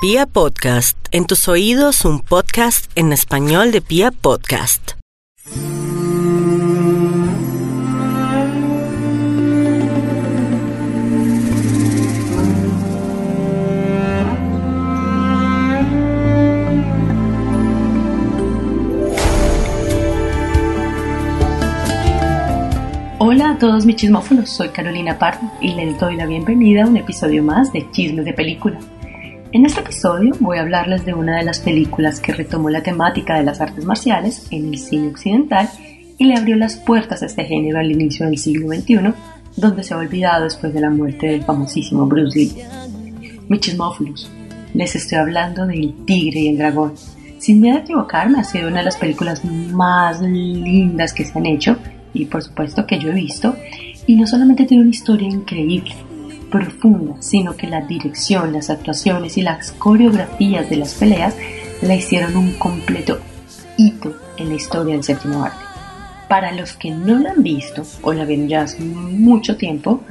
Pia Podcast, en tus oídos un podcast en español de Pia Podcast. Hola a todos mis chismófonos, soy Carolina Pardo y les doy la bienvenida a un episodio más de Chismes de Película. En este episodio voy a hablarles de una de las películas que retomó la temática de las artes marciales en el cine occidental y le abrió las puertas a este género al inicio del siglo XXI, donde se ha olvidado después de la muerte del famosísimo Bruce Lee. Mis chismófilos, les estoy hablando de El Tigre y el Dragón. Sin miedo a equivocarme, ha sido una de las películas más lindas que se han hecho y por supuesto que yo he visto, y no solamente tiene una historia increíble, profunda, sino que la dirección, las actuaciones y las coreografías de las peleas la hicieron un completo hito en la historia del séptimo arte. Para los que no la han visto o la ven ya hace mucho tiempo,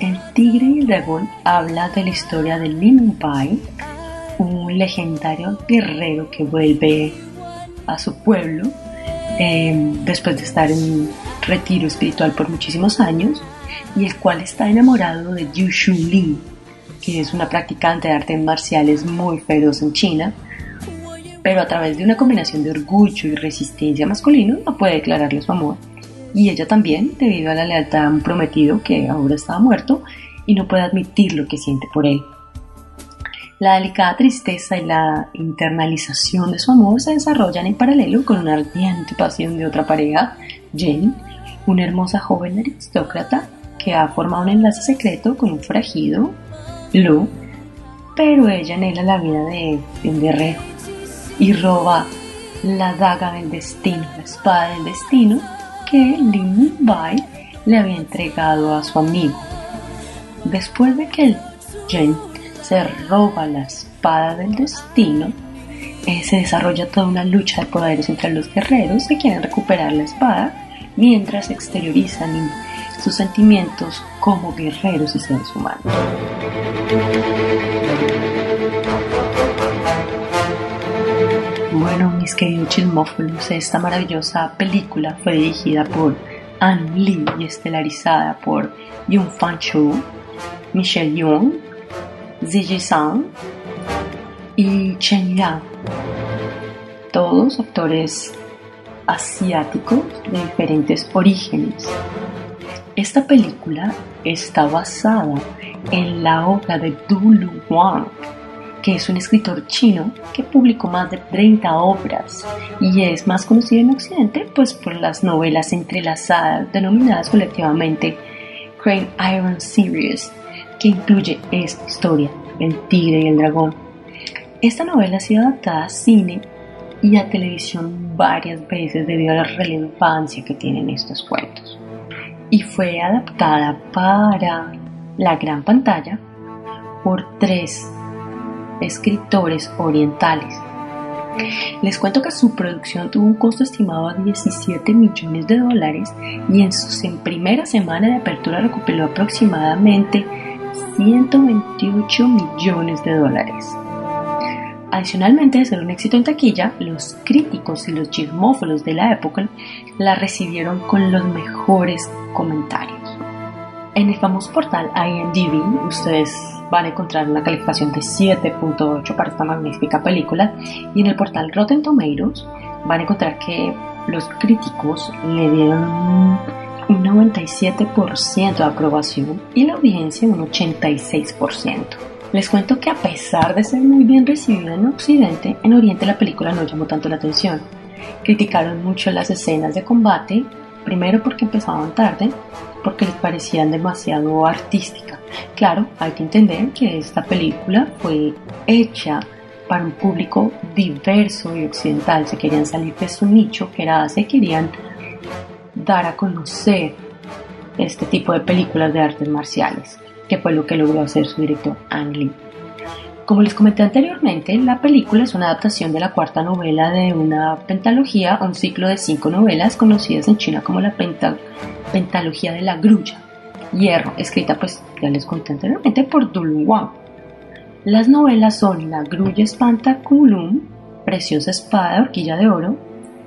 El Tigre y el Dragón habla de la historia de Lin Pai, un legendario guerrero que vuelve a su pueblo eh, después de estar en retiro espiritual por muchísimos años y el cual está enamorado de Yu Li, que es una practicante de artes marciales muy feroz en China, pero a través de una combinación de orgullo y resistencia masculino no puede declararle su amor. Y ella también, debido a la lealtad a prometido que ahora está muerto y no puede admitir lo que siente por él. La delicada tristeza y la internalización de su amor se desarrollan en paralelo con una ardiente pasión de otra pareja, Jane, una hermosa joven aristócrata que ha formado un enlace secreto con un forajido, Lu, pero ella anhela la vida de, un guerrero y roba la daga del destino, la espada del destino que Lin Bai le había entregado a su amigo. Después de que Jen se roba la espada del destino, eh, se desarrolla toda una lucha de poderes entre los guerreros que quieren recuperar la espada mientras exteriorizan sus sentimientos como guerreros y seres humanos. Bueno, mis queridos chismófilos, esta maravillosa película fue dirigida por Anne Lee y estelarizada por Yun Fan Chu, Michelle Young, Ziyi Sang y Chen Yang. Todos actores asiáticos de diferentes orígenes. Esta película está basada en la obra de Du Lu Wang, que es un escritor chino que publicó más de 30 obras y es más conocido en Occidente pues por las novelas entrelazadas denominadas colectivamente Crane Iron Series, que incluye esta historia, El Tigre y el Dragón. Esta novela ha sido adaptada a cine y a televisión varias veces debido a la relevancia que tienen estos cuentos. Y fue adaptada para la gran pantalla por tres escritores orientales. Les cuento que su producción tuvo un costo estimado a 17 millones de dólares y en su primera semana de apertura recuperó aproximadamente 128 millones de dólares. Adicionalmente de ser un éxito en taquilla, los críticos y los chismófonos de la época la recibieron con los mejores comentarios. En el famoso portal IMDb ustedes van a encontrar una calificación de 7.8 para esta magnífica película y en el portal Rotten Tomatoes van a encontrar que los críticos le dieron un 97% de aprobación y la audiencia un 86%. Les cuento que a pesar de ser muy bien recibida en Occidente, en Oriente la película no llamó tanto la atención. Criticaron mucho las escenas de combate, primero porque empezaban tarde, porque les parecían demasiado artísticas. Claro, hay que entender que esta película fue hecha para un público diverso y occidental. Se querían salir de su nicho, que era se querían dar a conocer este tipo de películas de artes marciales que fue lo que logró hacer su director Ang Lee. Como les comenté anteriormente, la película es una adaptación de la cuarta novela de una pentalogía, un ciclo de cinco novelas conocidas en China como la pentalogía de la grulla, hierro, escrita pues ya les conté anteriormente por Dulu Wang. Las novelas son La Grulla Espantaculum, Preciosa Espada, Horquilla de Oro,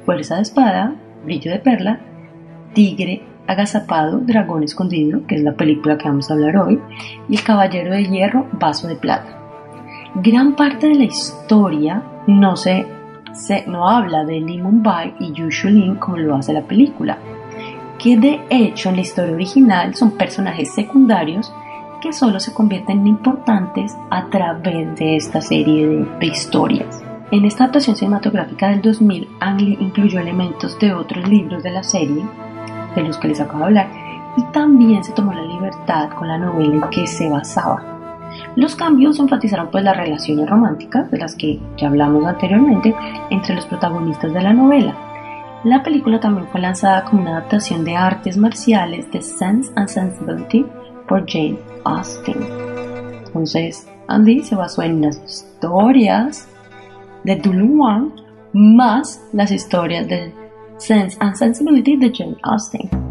Fuerza de Espada, Brillo de Perla, Tigre Agazapado, Dragón Escondido, que es la película que vamos a hablar hoy, y El Caballero de Hierro, Vaso de Plata. Gran parte de la historia no se, no habla de Li Mumbai y Yu Shulin como lo hace la película, que de hecho en la historia original son personajes secundarios que solo se convierten en importantes a través de esta serie de, historias. En esta adaptación cinematográfica del 2000, Ang Lee incluyó elementos de otros libros de la serie, de los que les acabo de hablar, y también se tomó la libertad con la novela en que se basaba. Los cambios enfatizaron pues las relaciones románticas, de las que ya hablamos anteriormente, entre los protagonistas de la novela. La película también fue lanzada como una adaptación de artes marciales de Sense and Sensibility por Jane Austen. Entonces, Andy se basó en las historias de Dulu Wang más las historias de Sense and Sensibility de Jane Austen.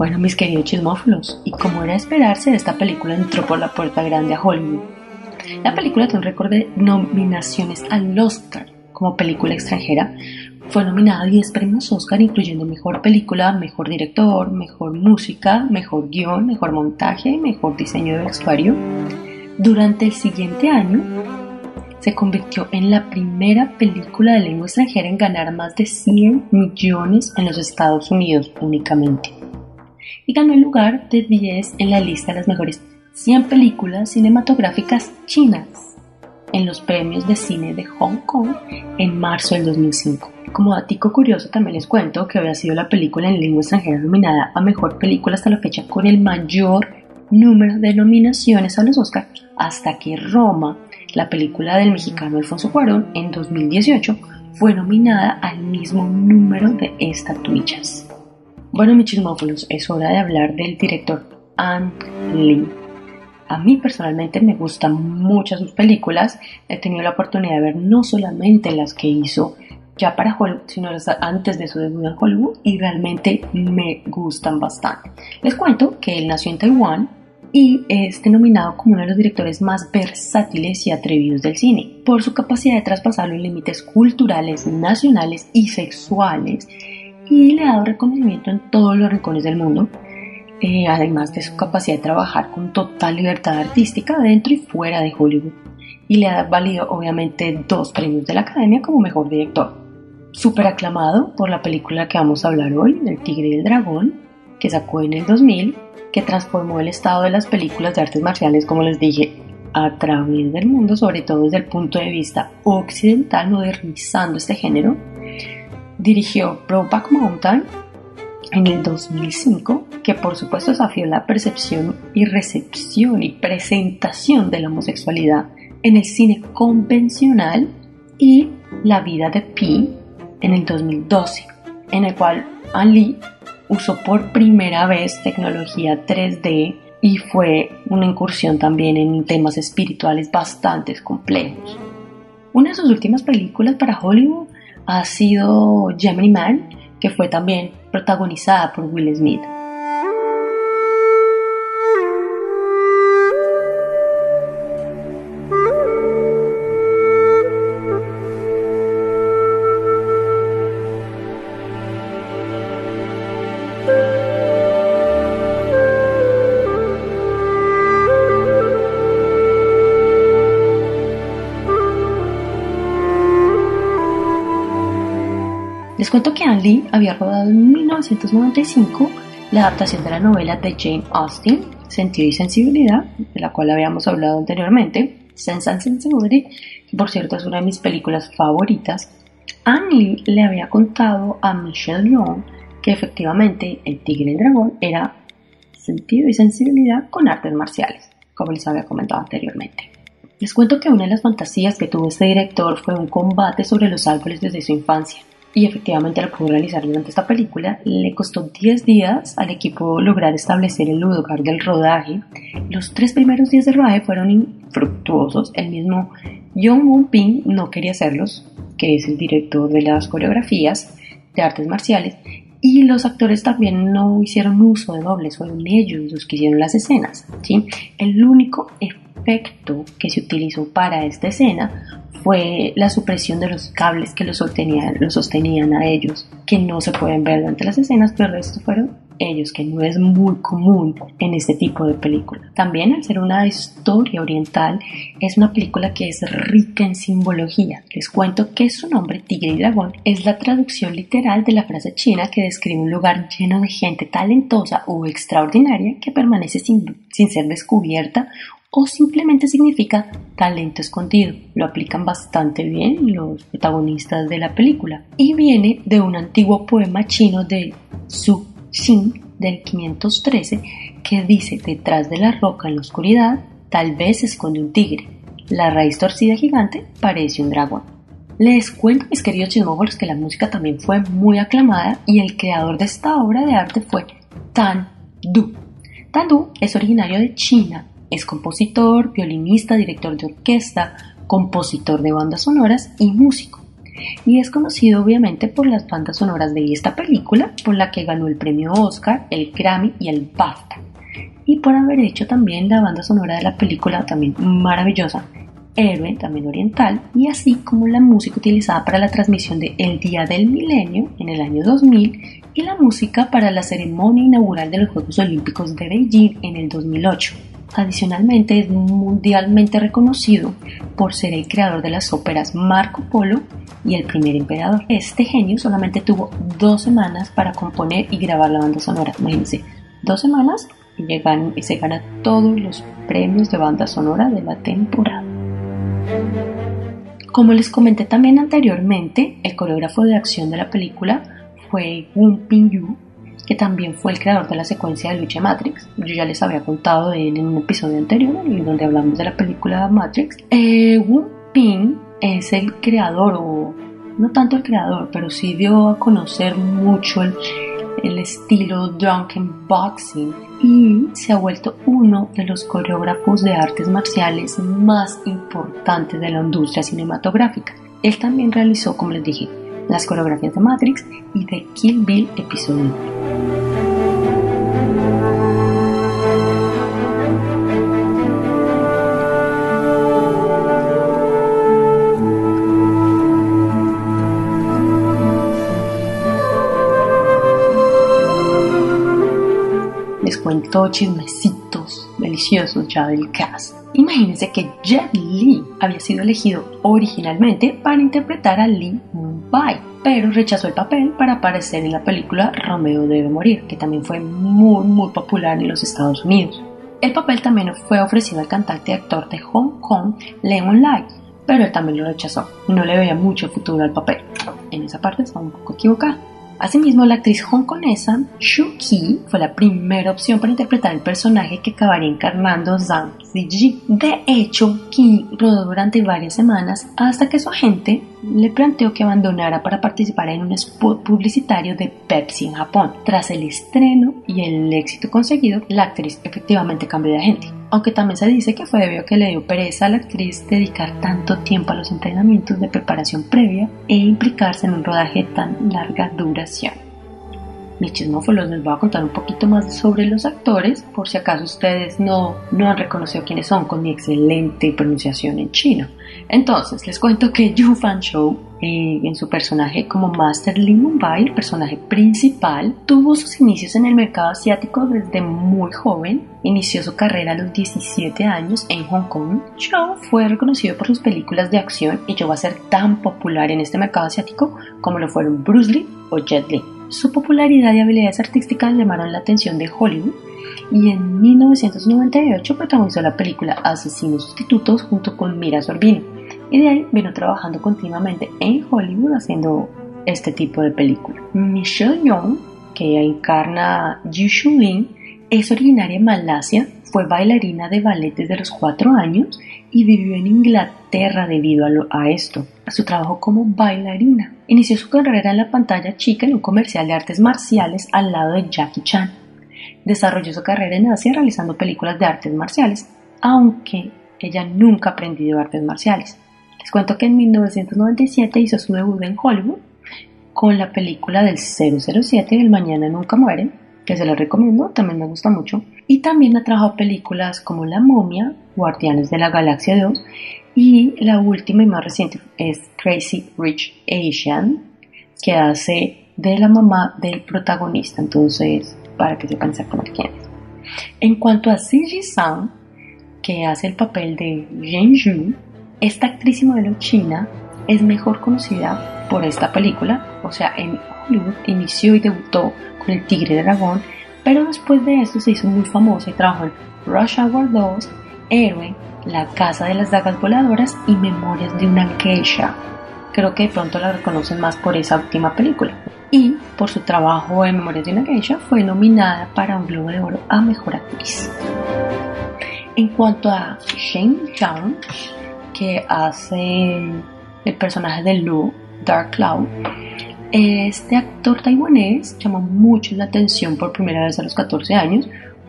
Bueno, mis queridos chismófilos, y como era de esperarse, esta película entró por la puerta grande a Hollywood. La película tiene un récord de nominaciones al Oscar como película extranjera. Fue nominada a 10 premios Oscar, incluyendo Mejor Película, Mejor Director, Mejor Música, Mejor Guión, Mejor Montaje, Mejor Diseño de Vestuario. Durante el siguiente año, se convirtió en la primera película de lengua extranjera en ganar más de 100 millones en los Estados Unidos únicamente. Y ganó el lugar de 10 en la lista de las mejores 100 películas cinematográficas chinas en los premios de cine de Hong Kong en marzo del 2005. Como dato curioso también les cuento que había sido la película en lengua extranjera nominada a mejor película hasta la fecha con el mayor número de nominaciones a los Oscars hasta que Roma la película del mexicano Alfonso Cuarón, en 2018, fue nominada al mismo número de estatuillas. Bueno, mis chismófonos, es hora de hablar del director Ang Lee. A mí personalmente me gustan muchas sus películas. He tenido la oportunidad de ver no solamente las que hizo ya para Hollywood, sino las antes de su debut en Hollywood y realmente me gustan bastante. Les cuento que él nació en Taiwán, y es denominado como uno de los directores más versátiles y atrevidos del cine, por su capacidad de traspasar los límites culturales, nacionales y sexuales, y le ha dado reconocimiento en todos los rincones del mundo, eh, además de su capacidad de trabajar con total libertad artística dentro y fuera de Hollywood, y le ha valido obviamente dos premios de la Academia como mejor director. Súper aclamado por la película que vamos a hablar hoy, El Tigre y el Dragón, que sacó en el 2000 que transformó el estado de las películas de artes marciales, como les dije, a través del mundo, sobre todo desde el punto de vista occidental, modernizando este género. Dirigió Brokeback Mountain en el 2005, que por supuesto desafió la percepción y recepción y presentación de la homosexualidad en el cine convencional y La vida de Pi en el 2012, en el cual Ali usó por primera vez tecnología 3D y fue una incursión también en temas espirituales bastante complejos. Una de sus últimas películas para Hollywood ha sido Gemini Man, que fue también protagonizada por Will Smith. Les cuento que Anne Lee había rodado en 1995 la adaptación de la novela de Jane Austen, Sentido y Sensibilidad, de la cual habíamos hablado anteriormente, Sense and Sensibility, que por cierto es una de mis películas favoritas. Anne Lee le había contado a Michelle Yeoh que efectivamente el tigre y el dragón era sentido y sensibilidad con artes marciales, como les había comentado anteriormente. Les cuento que una de las fantasías que tuvo este director fue un combate sobre los árboles desde su infancia. Y efectivamente lo pudo realizar durante esta película. Le costó 10 días al equipo lograr establecer el lugar del rodaje. Los tres primeros días de rodaje fueron infructuosos. El mismo Jong Won Ping no quería hacerlos, que es el director de las coreografías de artes marciales, y los actores también no hicieron uso de dobles, fueron ellos los que hicieron las escenas. ¿sí? El único efecto que se utilizó para esta escena fue la supresión de los cables que los sostenían, a ellos, que no se pueden ver durante las escenas, pero el fueron ellos, que no es muy común en este tipo de película. También al ser una historia oriental, es una película que es rica en simbología. Les cuento que su nombre, Tigre y Dragón, es la traducción literal de la frase china que describe un lugar lleno de gente talentosa o extraordinaria que permanece sin ser descubierta o simplemente significa talento escondido. Lo aplican bastante bien los protagonistas de la película. Y viene de un antiguo poema chino de Su Xin del 513 que dice detrás de la roca en la oscuridad tal vez se esconde un tigre. La raíz torcida gigante parece un dragón. Les cuento, mis queridos chismóforos, que la música también fue muy aclamada y el creador de esta obra de arte fue Tan Du. Tan Du es originario de China, es compositor, violinista, director de orquesta, compositor de bandas sonoras y músico y es conocido obviamente por las bandas sonoras de esta película, por la que ganó el premio Oscar, el Grammy y el BAFTA, y por haber hecho también la banda sonora de la película también maravillosa, Héroe, también oriental, y así como la música utilizada para la transmisión de El Día del Milenio en el año 2000 y la música para la ceremonia inaugural de los Juegos Olímpicos de Beijing en el 2008. Adicionalmente es mundialmente reconocido por ser el creador de las óperas Marco Polo y El primer emperador. Este genio solamente tuvo dos semanas para componer y grabar la banda sonora. Imagínense, dos semanas y, llegan, y se gana todos los premios de banda sonora de la temporada. Como les comenté también anteriormente, el coreógrafo de acción de la película fue Won Ping-yu, que también fue el creador de la secuencia de lucha Matrix. Yo ya les había contado de él en un episodio anterior, en donde hablamos de la película Matrix. Eh, Wu Ping es el creador, o no tanto el creador, pero sí dio a conocer mucho el, el estilo Drunken Boxing y se ha vuelto uno de los coreógrafos de artes marciales más importantes de la industria cinematográfica. Él también realizó, como les dije, las coreografías de Matrix y de Kill Bill Episodio Les cuento chismecitos deliciosos ya del cast. Imagínense que Jet Li había sido elegido originalmente para interpretar a Lee Mumbai, pero rechazó el papel para aparecer en la película Romeo debe morir, que también fue muy muy popular en los Estados Unidos. El papel también fue ofrecido al cantante y actor de Hong Kong, Lemon Lai, pero él también lo rechazó no le veía mucho futuro al papel. En esa parte estaba un poco equivocada. Asimismo, la actriz hongkonesa Shu Qi fue la primera opción para interpretar el personaje que acabaría encarnando Zhang De hecho, Qi rodó durante varias semanas hasta que su agente le planteó que abandonara para participar en un spot publicitario de Pepsi en Japón. Tras el estreno y el éxito conseguido, la actriz efectivamente cambió de agente. Aunque también se dice que fue debido a que le dio pereza a la actriz dedicar tanto tiempo a los entrenamientos de preparación previa e implicarse en un rodaje de tan larga duración. Mis chismófolos les voy a contar un poquito más sobre los actores, por si acaso ustedes no, no han reconocido quiénes son con mi excelente pronunciación en chino. Entonces, les cuento que Yu Fan Shou, eh, en su personaje como Master Lee Mumbai, el personaje principal, tuvo sus inicios en el mercado asiático desde muy joven. Inició su carrera a los 17 años en Hong Kong. Shou fue reconocido por sus películas de acción y llegó a ser tan popular en este mercado asiático como lo fueron Bruce Lee o Jet Li. Su popularidad y habilidades artísticas llamaron la atención de Hollywood y en 1998 protagonizó la película Asesinos Sustitutos junto con Mira Sorbino y de ahí vino trabajando continuamente en Hollywood haciendo este tipo de película. Michelle Yeoh que encarna Yu Lin, es originaria de Malasia, fue bailarina de ballet desde los cuatro años y vivió en Inglaterra debido a, esto, a su trabajo como bailarina. Inició su carrera en la pantalla chica en un comercial de artes marciales al lado de Jackie Chan. Desarrolló su carrera en Asia realizando películas de artes marciales, aunque ella nunca ha aprendido artes marciales. Les cuento que en 1997 hizo su debut en Hollywood con la película del 007, El Mañana Nunca Muere, que se la recomiendo, también me gusta mucho. Y también ha trabajado películas como La Momia, Guardianes de la Galaxia 2 y la última y más reciente es Crazy Rich Asian, que hace de la mamá del protagonista, entonces para que sepan exactamente quién es. En cuanto a Ji Sang, que hace el papel de Yen Yu, esta actriz y modelo china es mejor conocida por esta película, o sea, en Hollywood inició y debutó con El Tigre Dragón, pero después de esto se hizo muy famosa y trabajó en Rush Hour 2, Héroe, La Casa de las Dagas Voladoras y Memorias de una Geisha. Creo que de pronto la reconocen más por esa última película. Y por su trabajo en Memorias de una Geisha fue nominada para un Globo de Oro a Mejor Actriz. En cuanto a Shen Zhang, que hace el personaje de Lu, Dark Cloud, este actor taiwanés llamó mucho la atención por primera vez a los 14 años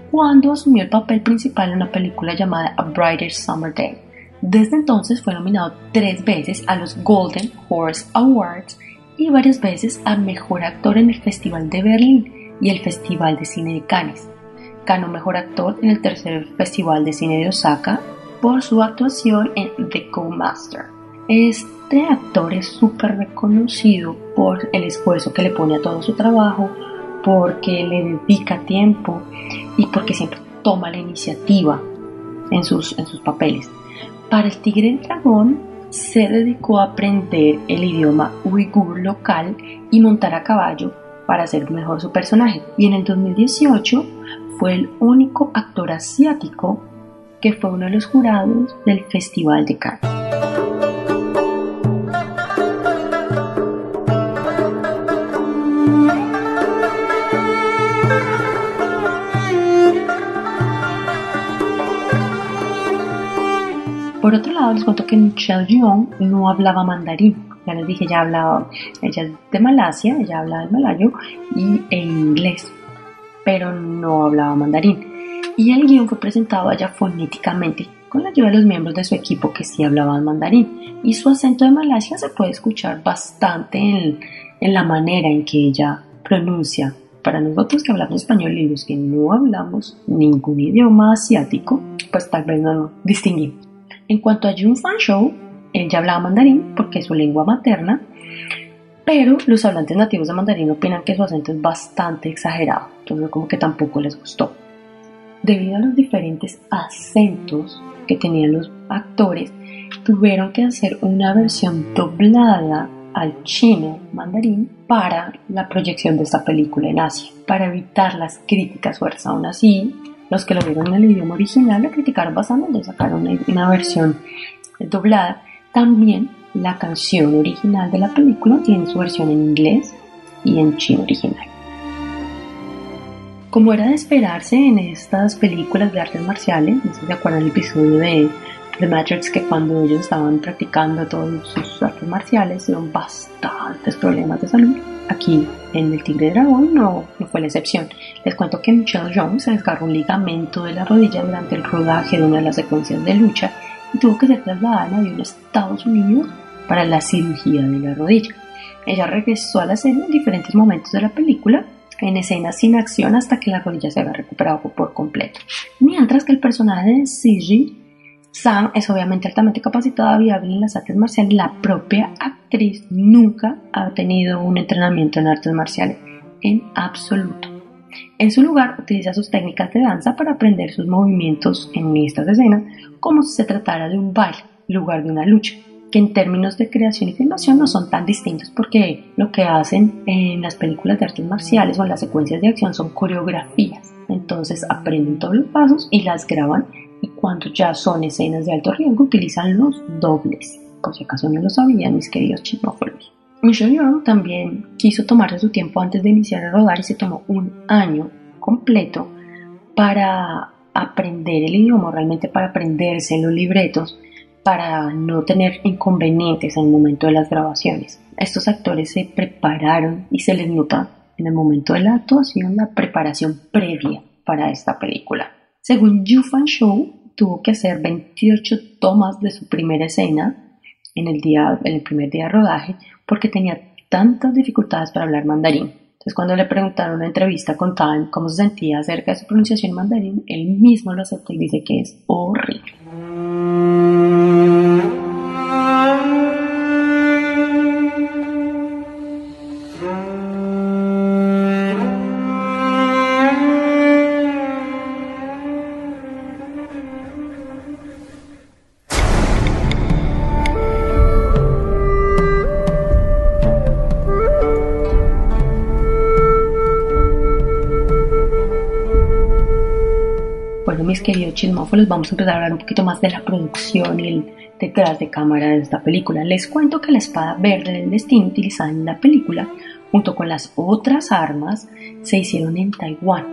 cuando asumió el papel principal en una película llamada A Brighter Summer Day. Desde entonces fue nominado tres veces a los Golden Horse Awards y varias veces a Mejor Actor en el Festival de Berlín y el Festival de Cine de Cannes. Ganó Mejor Actor en el tercer Festival de Cine de Osaka por su actuación en The Co-Master. Este actor es súper reconocido por el esfuerzo que le pone a todo su trabajo, porque le dedica tiempo y porque siempre toma la iniciativa en sus, en sus papeles. Para el Tigre del Dragón se dedicó a aprender el idioma uigur local y montar a caballo para hacer mejor su personaje. Y en el 2018 fue el único actor asiático que fue uno de los jurados del Festival de Cannes. Por otro lado, les cuento que Michelle Yeoh no hablaba mandarín. Ya les dije, ya hablaba, ella es de Malasia, ella habla el malayo y en inglés, pero no hablaba mandarín y el guion fue presentado allá fonéticamente con la ayuda de los miembros de su equipo que sí hablaban mandarín y su acento de Malasia se puede escuchar bastante en, la manera en que ella pronuncia. Para nosotros que hablamos español y los que no hablamos ningún idioma asiático, pues tal vez no lo distinguimos. En cuanto a Jun Fan Shou, él ya hablaba mandarín porque es su lengua materna, pero los hablantes nativos de mandarín opinan que su acento es bastante exagerado, entonces como que tampoco les gustó. Debido a los diferentes acentos que tenían los actores, tuvieron que hacer una versión doblada al chino mandarín para la proyección de esta película en Asia, para evitar las críticas fuerza. Aún así, los que lo vieron en el idioma original la criticaron bastante, y sacaron una versión doblada. También la canción original de la película tiene su versión en inglés y en chino original. Como era de esperarse en estas películas de artes marciales, no sé si se acuerdan episodio de The Matrix que cuando ellos estaban practicando todos sus artes marciales tuvieron bastantes problemas de salud. Aquí en El Tigre Dragón no, no fue la excepción. Les cuento que Michelle Jones se desgarró un ligamento de la rodilla durante el rodaje de una de las secuencias de lucha y tuvo que ser trasladada en avión a Estados Unidos para la cirugía de la rodilla. Ella regresó a la serie en diferentes momentos de la película en escenas sin acción hasta que la rodilla se había recuperado por completo. Mientras que el personaje de Siji Sam es obviamente altamente capacitada, viable en las artes marciales. La propia actriz nunca ha tenido un entrenamiento en artes marciales en absoluto. En su lugar, utiliza sus técnicas de danza para aprender sus movimientos en estas escenas como si se tratara de un baile lugar de una lucha que en términos de creación y filmación no son tan distintos porque lo que hacen en las películas de artes marciales o en las secuencias de acción son coreografías. Entonces aprenden todos los pasos y las graban y cuando ya son escenas de alto riesgo utilizan los dobles. Por si acaso no lo sabían mis queridos chismófonos. Michelle Yeoh también quiso tomarse su tiempo antes de iniciar a rodar y se tomó un año completo para aprender el idioma, realmente para aprenderse los libretos, para no tener inconvenientes en el momento de las grabaciones. Estos actores se prepararon y se les nota en el momento de la actuación la preparación previa para esta película. Según Yu Fan Show, tuvo que hacer 28 tomas de su primera escena en el, día, en el primer día de rodaje porque tenía tantas dificultades para hablar mandarín. Entonces, cuando le preguntaron en una entrevista con Time cómo se sentía acerca de su pronunciación mandarín, él mismo lo acepta y dice que es horrible. Vamos a empezar a hablar un poquito más de la producción y el detrás de cámara de esta película. Les cuento que la espada verde del destino utilizada en la película, junto con las otras armas, se hicieron en Taiwán.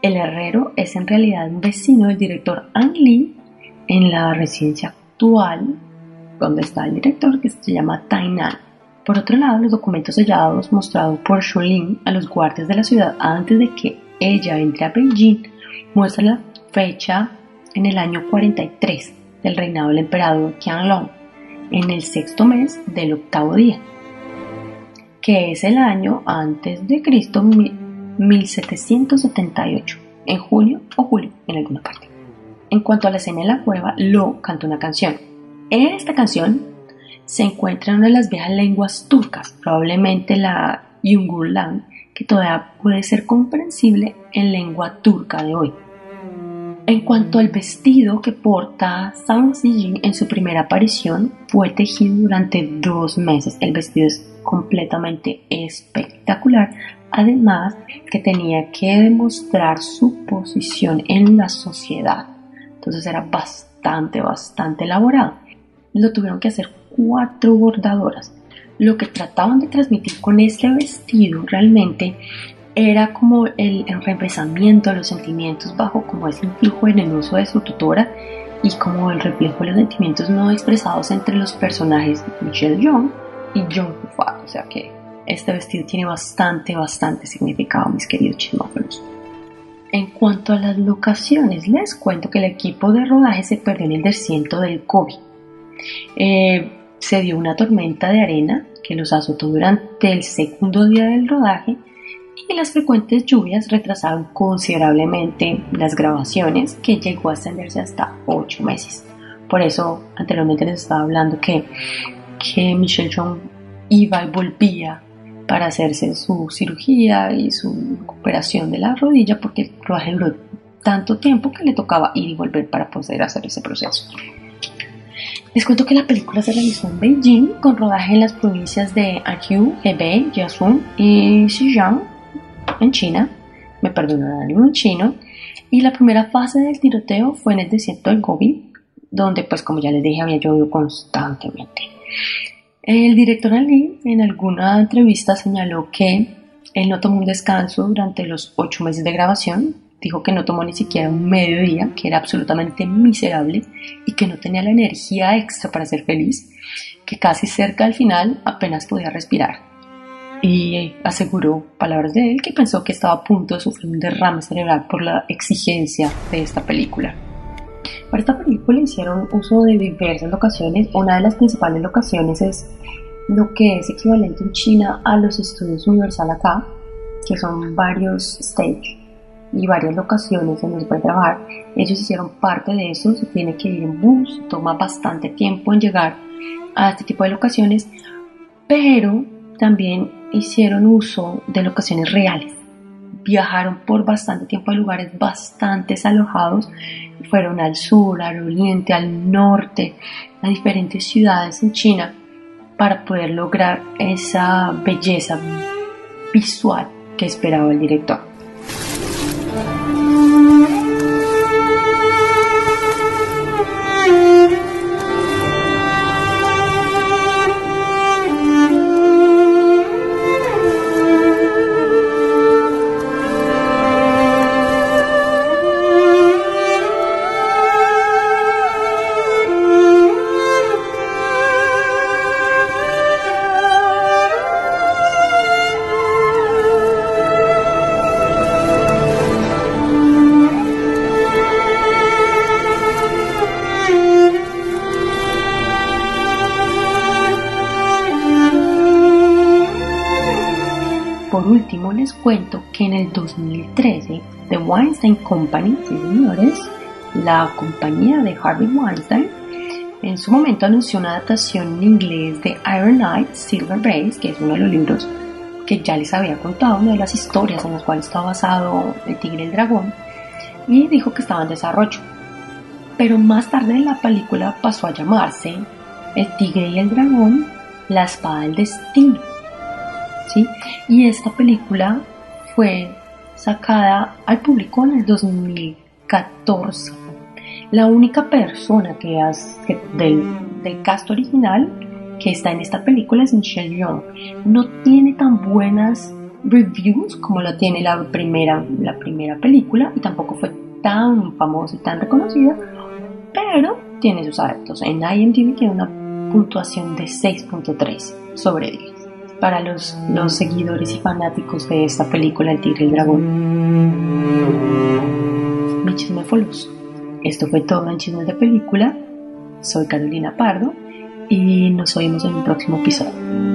El herrero es en realidad un vecino del director Ang Lee en la residencia actual donde está el director que se llama Tainan. Por otro lado, los documentos sellados mostrados por Lin a los guardias de la ciudad antes de que ella entre a Beijing muestran la fecha en el año 43 del reinado del emperador Qianlong, en el sexto mes del octavo día, que es el año antes de Cristo 1778, en junio o julio, en alguna parte. En cuanto a la escena en la cueva, Lo canta una canción. En esta canción se encuentra una de las viejas lenguas turcas, probablemente la Yungurlan, que todavía puede ser comprensible en lengua turca de hoy. En cuanto al vestido que porta Zhang Zijin en su primera aparición, fue tejido durante dos meses. El vestido es completamente espectacular. Además, que tenía que demostrar su posición en la sociedad. Entonces era bastante, bastante elaborado. Lo tuvieron que hacer cuatro bordadoras. Lo que trataban de transmitir con este vestido realmente era como el enrevesamiento de los sentimientos bajo como ese influjo en el uso de su tutora y como el reflejo de los sentimientos no expresados entre los personajes Michelle Young y John Fat. O sea que este vestido tiene bastante, bastante significado, mis queridos chismófonos. En cuanto a las locaciones, les cuento que el equipo de rodaje se perdió en el desierto del COVID. Eh, se dio una tormenta de arena que los azotó durante el segundo día del rodaje y las frecuentes lluvias retrasaron considerablemente las grabaciones que llegó a extenderse hasta 8 meses. Por eso anteriormente les estaba hablando que, que Michelle Chong iba y volvía para hacerse su cirugía y su recuperación de la rodilla porque el rodaje duró tanto tiempo que le tocaba ir y volver para poder hacer ese proceso. Les cuento que la película se realizó en Beijing con rodaje en las provincias de Anhui, Hebei, Jiangsu y Xinjiang en China, me perdonarán en chino, y la primera fase del tiroteo fue en el desierto del Gobi, donde pues como ya les dije había llovido constantemente. El director Ali en alguna entrevista señaló que él no tomó un descanso durante los ocho meses de grabación, dijo que no tomó ni siquiera un mediodía, que era absolutamente miserable y que no tenía la energía extra para ser feliz, que casi cerca al final apenas podía respirar y aseguró, palabras de él, que pensó que estaba a punto de sufrir un derrame cerebral por la exigencia de esta película. Para esta película hicieron uso de diversas locaciones. Una de las principales locaciones es lo que es equivalente en China a los estudios Universal acá, que son varios stage y varias locaciones donde se puede trabajar. Ellos hicieron parte de eso, se tiene que ir en bus, toma bastante tiempo en llegar a este tipo de locaciones, pero también hicieron uso de locaciones reales. Viajaron por bastante tiempo a lugares bastante alojados. Fueron al sur, al oriente, al norte, a diferentes ciudades en China para poder lograr esa belleza visual que esperaba el director. Les cuento que en el 2013 The Weinstein Company, señores, la compañía de Harvey Weinstein, en su momento anunció una adaptación en inglés de Iron Knight, Silver Base, que es uno de los libros que ya les había contado, una de las historias en las cuales está basado El Tigre y el Dragón, y dijo que estaba en desarrollo. Pero más tarde la película pasó a llamarse El Tigre y el Dragón, La Espada del Destino. Y esta película fue sacada al público en el 2014. La única persona que, del, del cast original que está en esta película es Michelle Yeoh. No tiene tan buenas reviews como lo tiene la primera, la primera película y tampoco fue tan famosa y tan reconocida, pero tiene sus adeptos. En IMDb tiene una puntuación de 6.3 sobre 10 para los, seguidores y fanáticos de esta película El Tigre y el Dragón. Mi chismefolos. Esto fue todo en Chismes de Película. Soy Carolina Pardo y nos oímos en un próximo episodio.